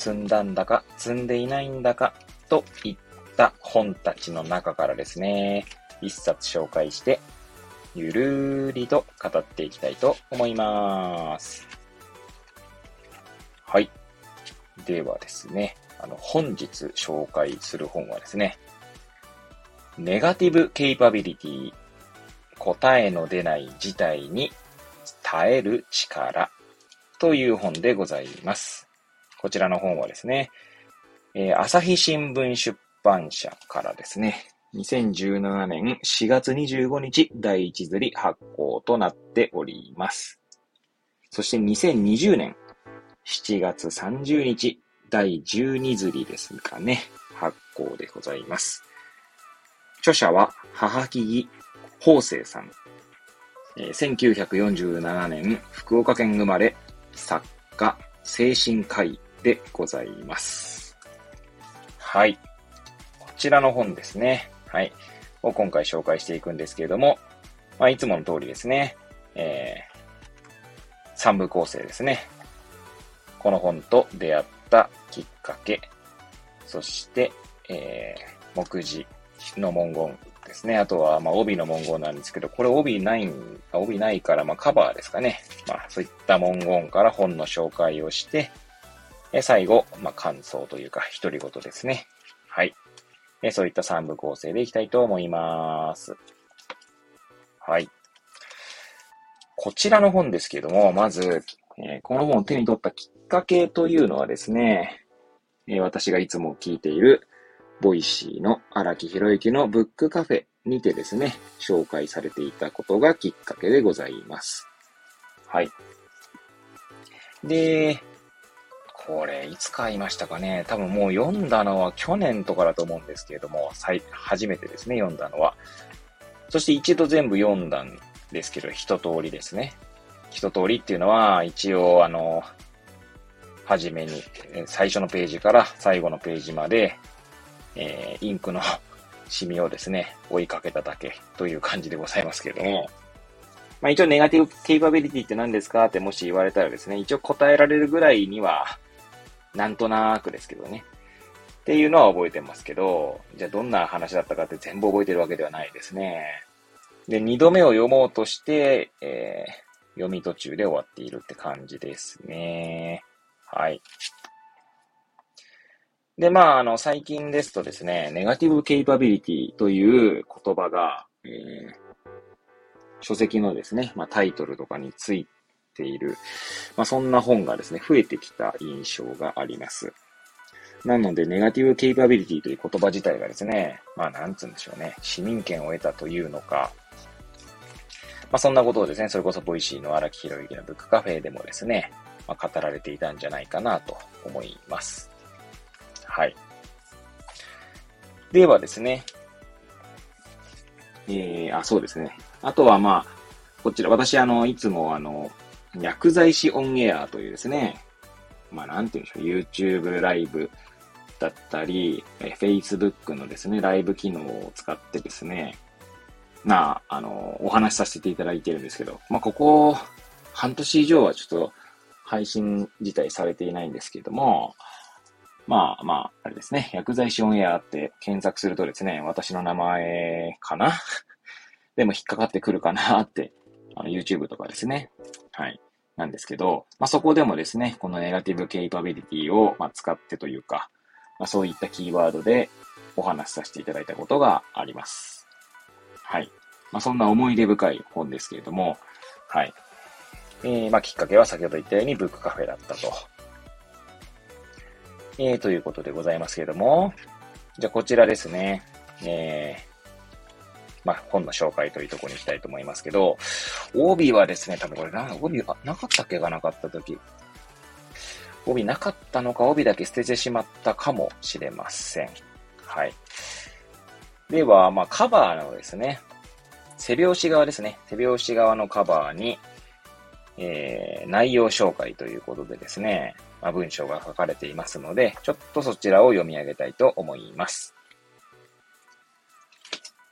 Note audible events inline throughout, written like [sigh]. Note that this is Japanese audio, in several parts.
積んだんだか積んでいないんだか、といった本たちの中からですね、一冊紹介して、ゆるーりと語っていきたいと思います。はい。ではですね、あの、本日紹介する本はですね、ネガティブケイパビリティ、答えの出ない事態に耐える力という本でございます。こちらの本はですね、えー、朝日新聞出版社からですね、2017年4月25日第一釣り発行となっております。そして2020年7月30日、第12釣りですかね、発行でございます。著者は、母木木法生さん。え、1947年、福岡県生まれ、作家、精神科医でございます。はい。こちらの本ですね。はい。を今回紹介していくんですけれども、まあ、いつもの通りですね。えー、三部構成ですね。この本と出会ったきっかけ、そして、えー、目次の文言ですね。あとは、まあ、帯の文言なんですけど、これ帯ない、帯ないから、まあ、カバーですかね。まあ、そういった文言から本の紹介をして、え最後、まあ、感想というか、独り言ですね。はい。えそういった3部構成でいきたいと思います。はい。こちらの本ですけども、まず、えこの本を手に取ったきっかけというのはですね、え私がいつも聞いている、 Voicy の荒木博行のブックカフェにてですね、紹介されていたことがきっかけでございます。はい。で、これ、いつ買いましたかね？多分もう読んだのは去年とかだと思うんですけれども、最、初めてですね、読んだのは。そして一度全部読んだんですけど、一通りですね。一通りっていうのは、一応、あの、はじめに、最初のページから最後のページまで、えー、インクの [laughs] シミをですね、追いかけただけという感じでございますけれども、まあ一応ネガティブケイパビリティって何ですかってもし言われたらですね、一応答えられるぐらいには、なんとなくですけどね。っていうのは覚えてますけど、じゃあどんな話だったかって全部覚えてるわけではないですね。で、二度目を読もうとして、えー、読み途中で終わっているって感じですね。はい。で、まあ、あの、最近ですとですね、ネガティブケイパビリティという言葉が、えー、書籍のですね、まあ、タイトルとかについてしている、まあ、そんな本がですね、増えてきた印象があります。なので、ネガティブケイパビリティという言葉自体がですね、まあ、なんつうんでしょうね、市民権を得たというのか、まあ、そんなことをですね、それこそ Voicy の荒木博行のブックカフェでもですね、まあ、語られていたんじゃないかなと思います。はい。ではですね、えー、あ、そうですね。あとはまあ、こちら、私あの、いつもあの、薬剤師オンエアというですね、まあなんていうんでしょう、YouTube ライブだったり、Facebook のですね、ライブ機能を使ってですね、な、ああの、お話しさせていただいてるんですけど、まあ、ここ、半年以上はちょっと配信自体されていないんですけども、まあまあ、あれですね、薬剤師オンエアって検索するとですね、私の名前かな？[laughs] でも引っかかってくるかなって、あの YouTube とかですね。はい。なんですけど、まあそこでもですね、このネガティブケイパビリティを、まあ、使ってというか、まあ、そういったキーワードでお話しさせていただいたことがあります。はい。まあ、そんな思い出深い本ですけれども、はい。えー、まあ、きっかけは先ほど言ったようにブックカフェだったと。えー、ということでございますけれども、じゃあこちらですね。えー、まあ、本の紹介というところに行きたいと思いますけど、帯はですね、多分これな、帯はなかったっけがなかった時。帯なかったのか、帯だけ捨ててしまったかもしれません。はい。では、まあ、カバーのですね、背表紙側ですね。背表紙側のカバーに、えー、内容紹介ということでですね、まあ、文章が書かれていますので、ちょっとそちらを読み上げたいと思います。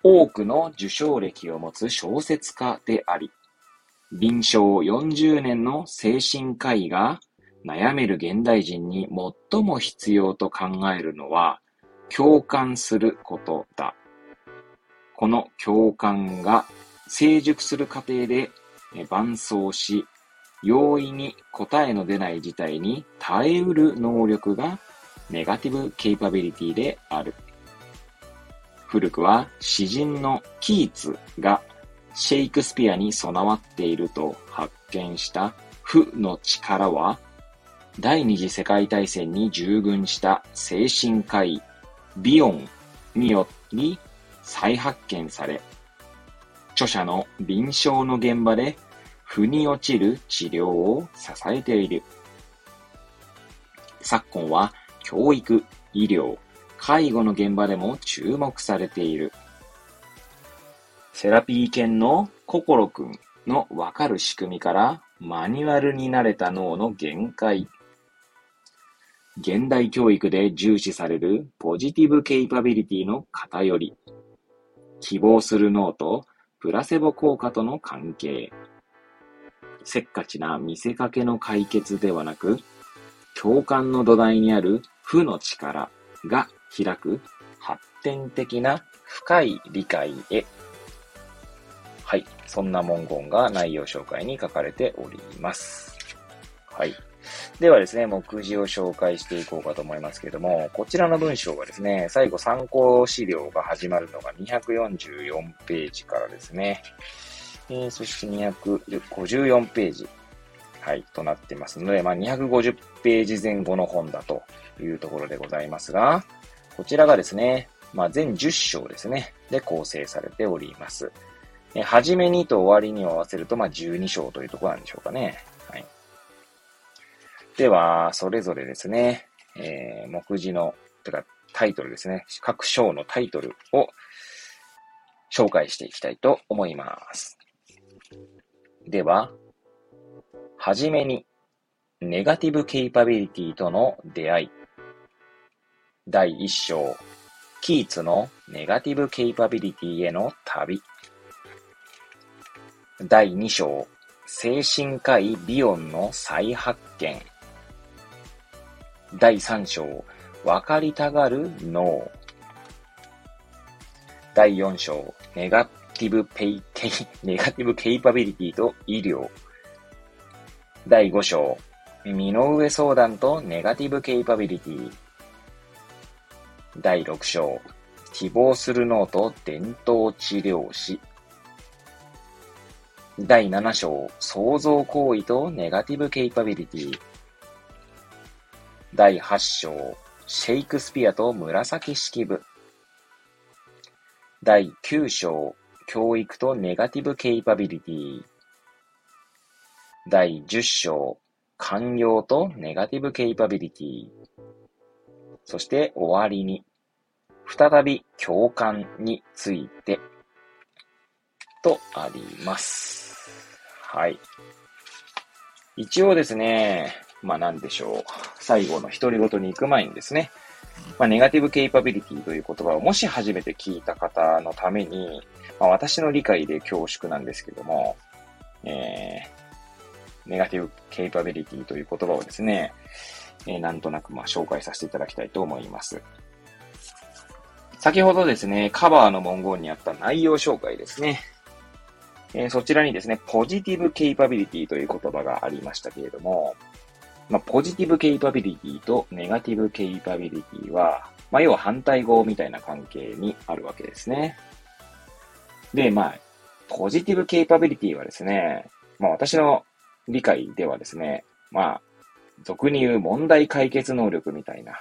多くの受賞歴を持つ小説家であり、臨床40年の精神科医が悩める現代人に最も必要と考えるのは共感することだ。この共感が成熟する過程で伴走し、容易に答えの出ない事態に耐えうる能力がネガティブケイパビリティである。古くは詩人のキーツがシェイクスピアに備わっていると発見した負の力は第二次世界大戦に従軍した精神科医ビヨンにより再発見され、著者の臨床の現場で腑に落ちる治療を支えている。昨今は教育、医療、介護の現場でも注目されている。セラピー犬の心くんのわかる仕組みからマニュアルになれた脳の限界。現代教育で重視されるポジティブケイパビリティの偏り。希望する脳とプラセボ効果との関係。せっかちな見せかけの解決ではなく、共感の土台にある負の力が開く発展的な深い理解へ。はい。そんな文言が内容紹介に書かれております。はい。ではですね、目次を紹介していこうかと思いますけども、こちらの文章はですね、最後参考資料が始まるのが244ページからですね、えー、そして254ページ、はい、となってますので、まあ、250ページ前後の本だというところでございますが、こちらがですね、まあ、全10章ですね、で構成されております。え、はじめにと終わりに合わせると、まあ、12章というところなんでしょうかね。はいでは、それぞれですね、えー、目次の、てかタイトルですね、各章のタイトルを紹介していきたいと思います。では、はじめに、ネガティブケイパビリティとの出会い。第1章、キーツのネガティブケイパビリティへの旅。第2章、精神科医ビヨンの再発見。第3章、分かりたがる脳。第4章、ネガティブペイ、ケイ、ネガティブケイパビリティと医療。第5章、身の上相談とネガティブケイパビリティ。第6章、希望する脳と伝統治療師。第7章、創造行為とネガティブケイパビリティ。第8章、シェイクスピアと紫式部。第9章、教育とネガティブケイパビリティ。第10章、寛容とネガティブケイパビリティ。そして終わりに、再び共感について、とあります。はい。一応ですね、まあなんでしょう。最後の独り言に行く前にですね、まあ、ネガティブケイパビリティという言葉をもし初めて聞いた方のために、まあ、私の理解で恐縮なんですけども、えー、ネガティブケイパビリティという言葉をですね、えー、なんとなくまあ紹介させていただきたいと思います。先ほどですね、カバーの文言にあった内容紹介ですね。えー、そちらにですね、ポジティブケイパビリティという言葉がありましたけれども、まあ、ポジティブケイパビリティとネガティブケイパビリティは、まあ、要は反対語みたいな関係にあるわけですね。で、まあ、ポジティブケイパビリティはですね、まあ、私の理解ではですね、まあ、俗に言う問題解決能力みたいな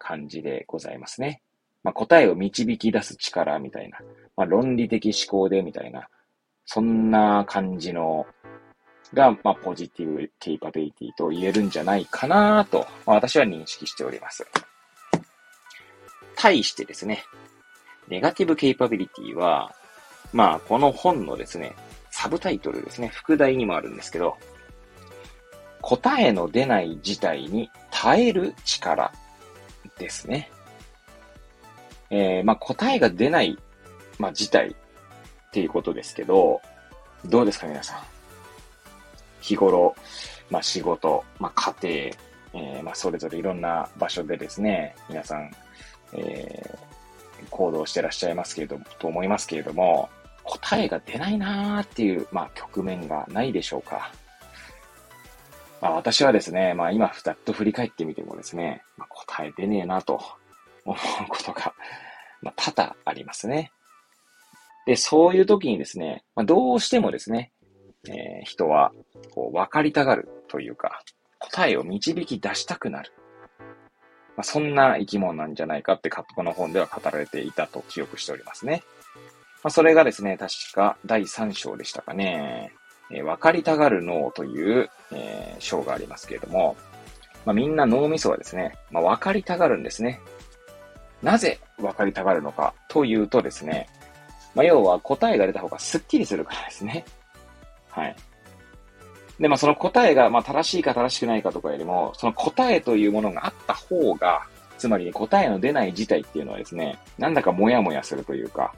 感じでございますね。まあ、答えを導き出す力みたいな、まあ、論理的思考でみたいな、そんな感じのが、まあ、ポジティブケイパビリティと言えるんじゃないかなと、まあ、私は認識しております。対してですね、ネガティブケイパビリティは、まあ、この本のですね、サブタイトルですね、副題にもあるんですけど、答えの出ない事態に耐える力ですね。えー、まあ、答えが出ない、まあ、事態っていうことですけど、どうですか皆さん？日頃、まあ、仕事、まあ、家庭、えー、まあ、それぞれいろんな場所でですね、皆さん、えー、行動してらっしゃいますけれども、と思いますけれども、答えが出ないなーっていう、まあ、局面がないでしょうか。まあ、私はですね、まあ、今、ふたっと振り返ってみてもですね、まあ、答え出ねえなと思うことが、まあ、多々ありますね。で、そういう時にですね、まあ、どうしてもですね、えー、人は、こう、分かりたがるというか、答えを導き出したくなる。まあ、そんな生き物なんじゃないかってカップの本では語られていたと記憶しておりますね。まあ、それがですね、確か第3章でしたかね。えー、分かりたがる脳という、えー、章がありますけれども、まあ、みんな脳みそはですね、まあ、分かりたがるんですね。なぜ分かりたがるのかというとですね、まあ、要は答えが出た方がスッキリするからですね。はい。で、まあ、その答えが、ま、正しいか正しくないかとかよりも、その答えというものがあった方が、つまり答えの出ない事態っていうのはですね、なんだかモヤモヤするというか、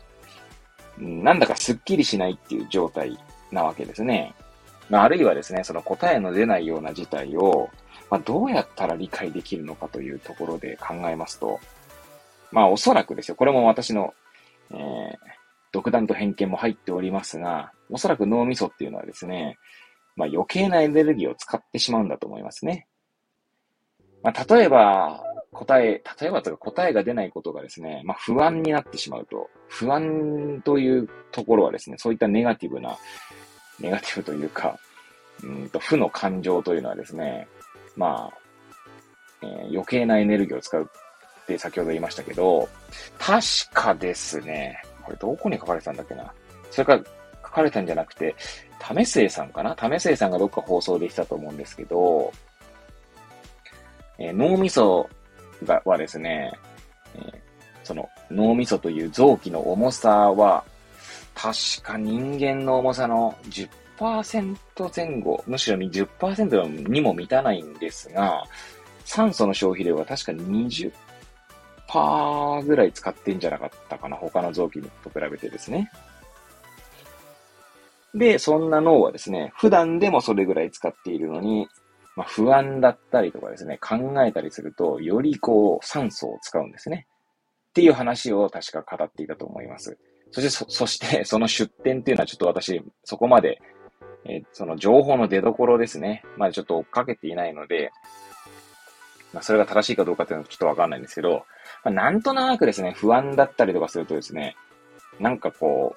なんだかスッキリしないっていう状態なわけですね。まあ、あるいはですね、その答えの出ないような事態を、まあ、どうやったら理解できるのかというところで考えますと、まあ、おそらくですよ。これも私の、えー、独断と偏見も入っておりますが、おそらく脳みそっていうのはですね、まあ、余計なエネルギーを使ってしまうんだと思いますね。まあ、例えば、答え、例えばとか答えが出ないことがですね、まあ、不安になってしまうと、不安というところはですね、そういったネガティブな、ネガティブというか、うんと負の感情というのはですね、まあ、えー、余計なエネルギーを使うって先ほど言いましたけど、確かですね、これどこに書かれてたんだっけな。それから書かれたんじゃなくて、為末さんかな為末さんがどっか放送でしたと思うんですけど、えー、脳みそがはですね、えー、その脳みそという臓器の重さは、確か人間の重さの10%前後、むしろ10%にも満たないんですが、酸素の消費量は確か20%ぐらい使ってんじゃなかったかな。他の臓器と比べてですね。で、そんな脳はですね、普段でもそれぐらい使っているのに、まあ、不安だったりとかですね、考えたりすると、よりこう、酸素を使うんですね。っていう話を確か語っていたと思います。そして、そ、そして、その出典っていうのはちょっと私、そこまで、え、その情報の出所ですね。まだちょっと追っかけていないので、まあ、それが正しいかどうかっていうのはちょっとわかんないんですけど、まあ、なんとなくですね、不安だったりとかするとですね、なんかこ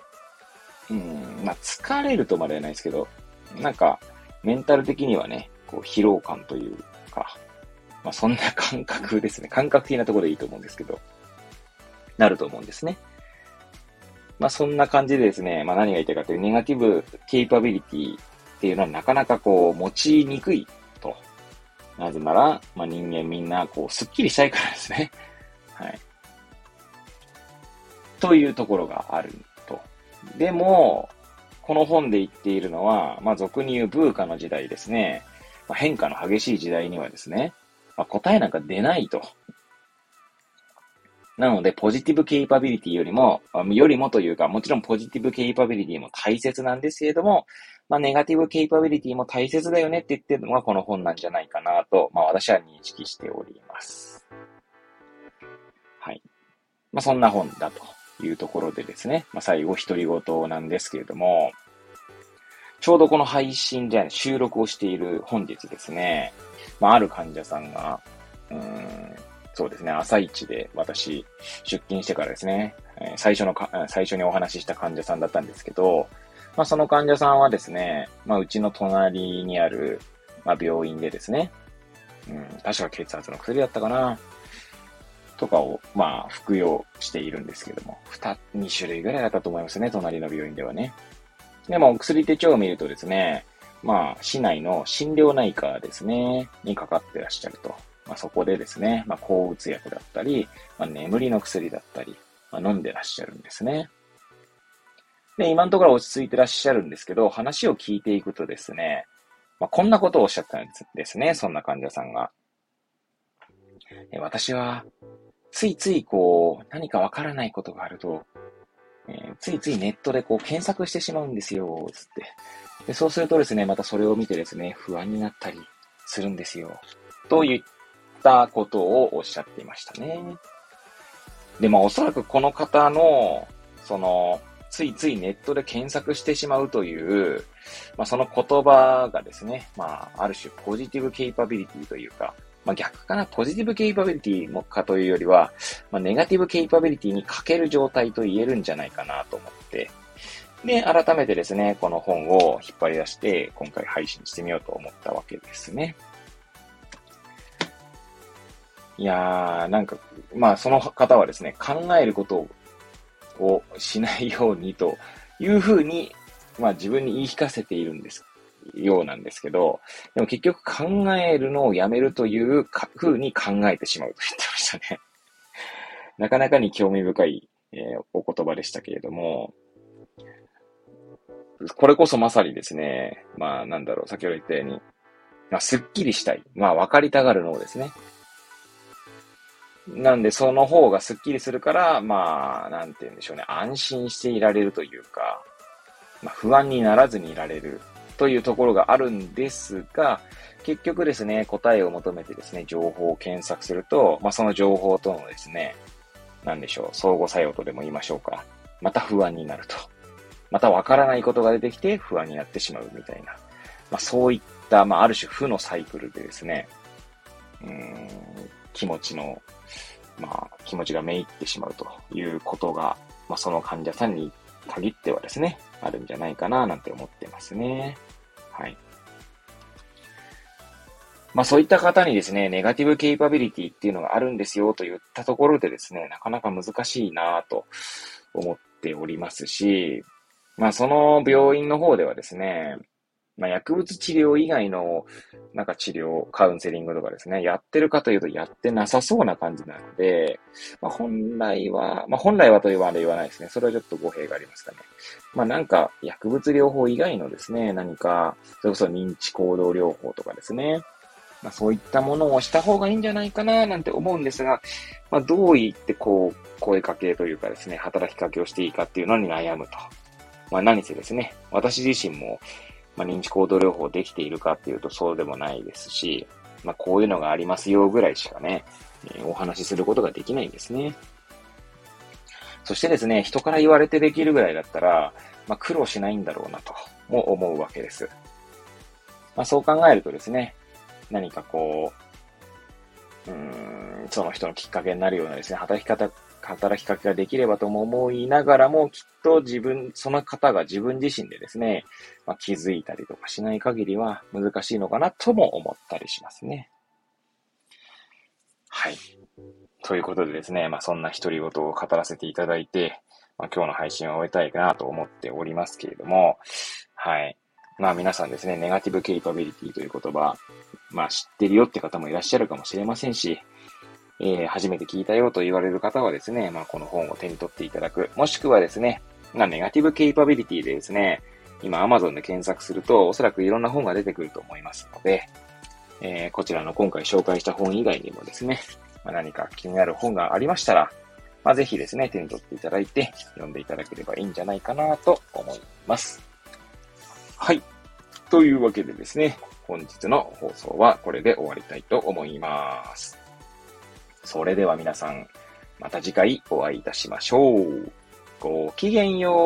う、うん、まあ、疲れるとまではないですけど、なんか、メンタル的にはね、こう、疲労感というか、まあ、そんな感覚ですね。感覚的なところでいいと思うんですけど、なると思うんですね。まあ、そんな感じでですね、まあ、何が言いたいかという、ネガティブケイパビリティっていうのはなかなかこう、持ちにくいと。なぜなら、まあ、人間みんな、こう、スッキリしたいからですね。はい。というところがあるとでも、この本で言っているのは、まあ、俗に言うブーカの時代ですね。まあ、変化の激しい時代にはですね、まあ、答えなんか出ないと。なので、ポジティブケイパビリティよりも、よりもというか、もちろんポジティブケイパビリティも大切なんですけれども、まあ、ネガティブケイパビリティも大切だよねって言ってるのがこの本なんじゃないかなと、まあ、私は認識しております。まあ、そんな本だと。いうところでですね、まあ、最後、独り言なんですけれども、ちょうどこの配信で収録をしている本日ですね、まあ、ある患者さんが、うん、そうですね、朝一で私、出勤してからですね、最初のか、最初にお話しした患者さんだったんですけど、まあ、その患者さんはですね、まあ、うちの隣にある、まあ、病院でですね、うん、確か血圧の薬だったかな。とかを、まあ、服用しているんですけども、二、二種類ぐらいだったと思いますね、隣の病院ではね。でも、薬手帳を見るとですね、まあ、市内の心療内科ですね、にかかってらっしゃると。まあ、そこでですね、まあ、抗うつ薬だったり、まあ、眠りの薬だったり、まあ、飲んでらっしゃるんですね。で、今のところ落ち着いてらっしゃるんですけど、話を聞いていくとですね、まあ、こんなことをおっしゃったんですね、そんな患者さんが。私は、ついついこう、何かわからないことがあると、えー、ついついネットでこう検索してしまうんですよ、つって。でそうするとですね、またそれを見てですね、不安になったりするんですよ。といったことをおっしゃっていましたね。で、まあおそらくこの方の、その、ついついネットで検索してしまうという、まあその言葉がですね、まあある種ポジティブケイパビリティというか、まあ、逆かな、ポジティブケイパビリティもかというよりは、まあ、ネガティブケイパビリティに欠ける状態と言えるんじゃないかなと思って、で、改めてですね、この本を引っ張り出して、今回配信してみようと思ったわけですね。いやー、なんか、まあ、その方はですね、考えることをしないようにというふうに、まあ、自分に言い聞かせているんですようなんですけど、でも結局考えるのをやめるという風に考えてしまうと言ってましたね。[laughs] なかなかに興味深い、えー、お言葉でしたけれども、これこそまさにですね、まあなんだろう、先ほど言ったように、まあすっきりしたい。まあ分かりたがる脳ですね。なんでその方がすっきりするから、まあ、なんて言うんでしょうね、安心していられるというか、まあ、不安にならずにいられるというところがあるんですが、結局ですね、答えを求めてですね、情報を検索すると、まあ、その情報とのですね、なんでしょう、相互作用とでも言いましょうか。また不安になると。またわからないことが出てきて不安になってしまうみたいな。まあ、そういった、まあ、ある種負のサイクルでですね、うん、気持ちの、まあ、気持ちがめいってしまうということが、まあ、その患者さんに限ってはですね、あるんじゃないかななんて思ってますね。はい。まあそういった方にですね、ネガティブケイパビリティっていうのがあるんですよと言ったところでですね、なかなか難しいなと思っておりますし、まあその病院の方ではですね、まあ、薬物治療以外の、なんか治療、カウンセリングとかですね、やってるかというとやってなさそうな感じなので、まあ、本来は、まあ、本来はと言わ言わないですね。それはちょっと語弊がありますかね。まあ、なんか、薬物療法以外のですね、何か、それこそ認知行動療法とかですね、まあ、そういったものをした方がいいんじゃないかな、なんて思うんですが、まあ、どう言ってこう、声かけというかですね、働きかけをしていいかっていうのに悩むと。まあ、何せですね、私自身も、まあ、認知行動療法できているかっていうとそうでもないですし、まあ、こういうのがありますよぐらいしかね、えー、お話しすることができないんですね。そしてですね、人から言われてできるぐらいだったら、まあ、苦労しないんだろうなとも思うわけです。まあ、そう考えるとですね、何かこう、うーん、その人のきっかけになるようなですね、働き方働きかけができればとも思いながらも、きっと自分、その方が自分自身でですね、まあ、気づいたりとかしない限りは難しいのかなとも思ったりしますね。はい。ということでですね、まあ、そんな独り言を語らせていただいて、まあ、今日の配信を終えたいかなと思っておりますけれども、はい。まあ皆さんですね、ネガティブケイパビリティという言葉、まあ知ってるよって方もいらっしゃるかもしれませんし、えー、初めて聞いたよと言われる方はですね、まあ、この本を手に取っていただく。もしくはですね、まあ、ネガティブケイパビリティでですね、今 Amazon で検索すると、おそらくいろんな本が出てくると思いますので、えー、こちらの今回紹介した本以外にもですね、まあ、何か気になる本がありましたら、まあ、ぜひですね、手に取っていただいて、読んでいただければいいんじゃないかなと思います。はい。というわけでですね、本日の放送はこれで終わりたいと思います。それでは皆さん、また次回お会いいたしましょう。ごきげんよう。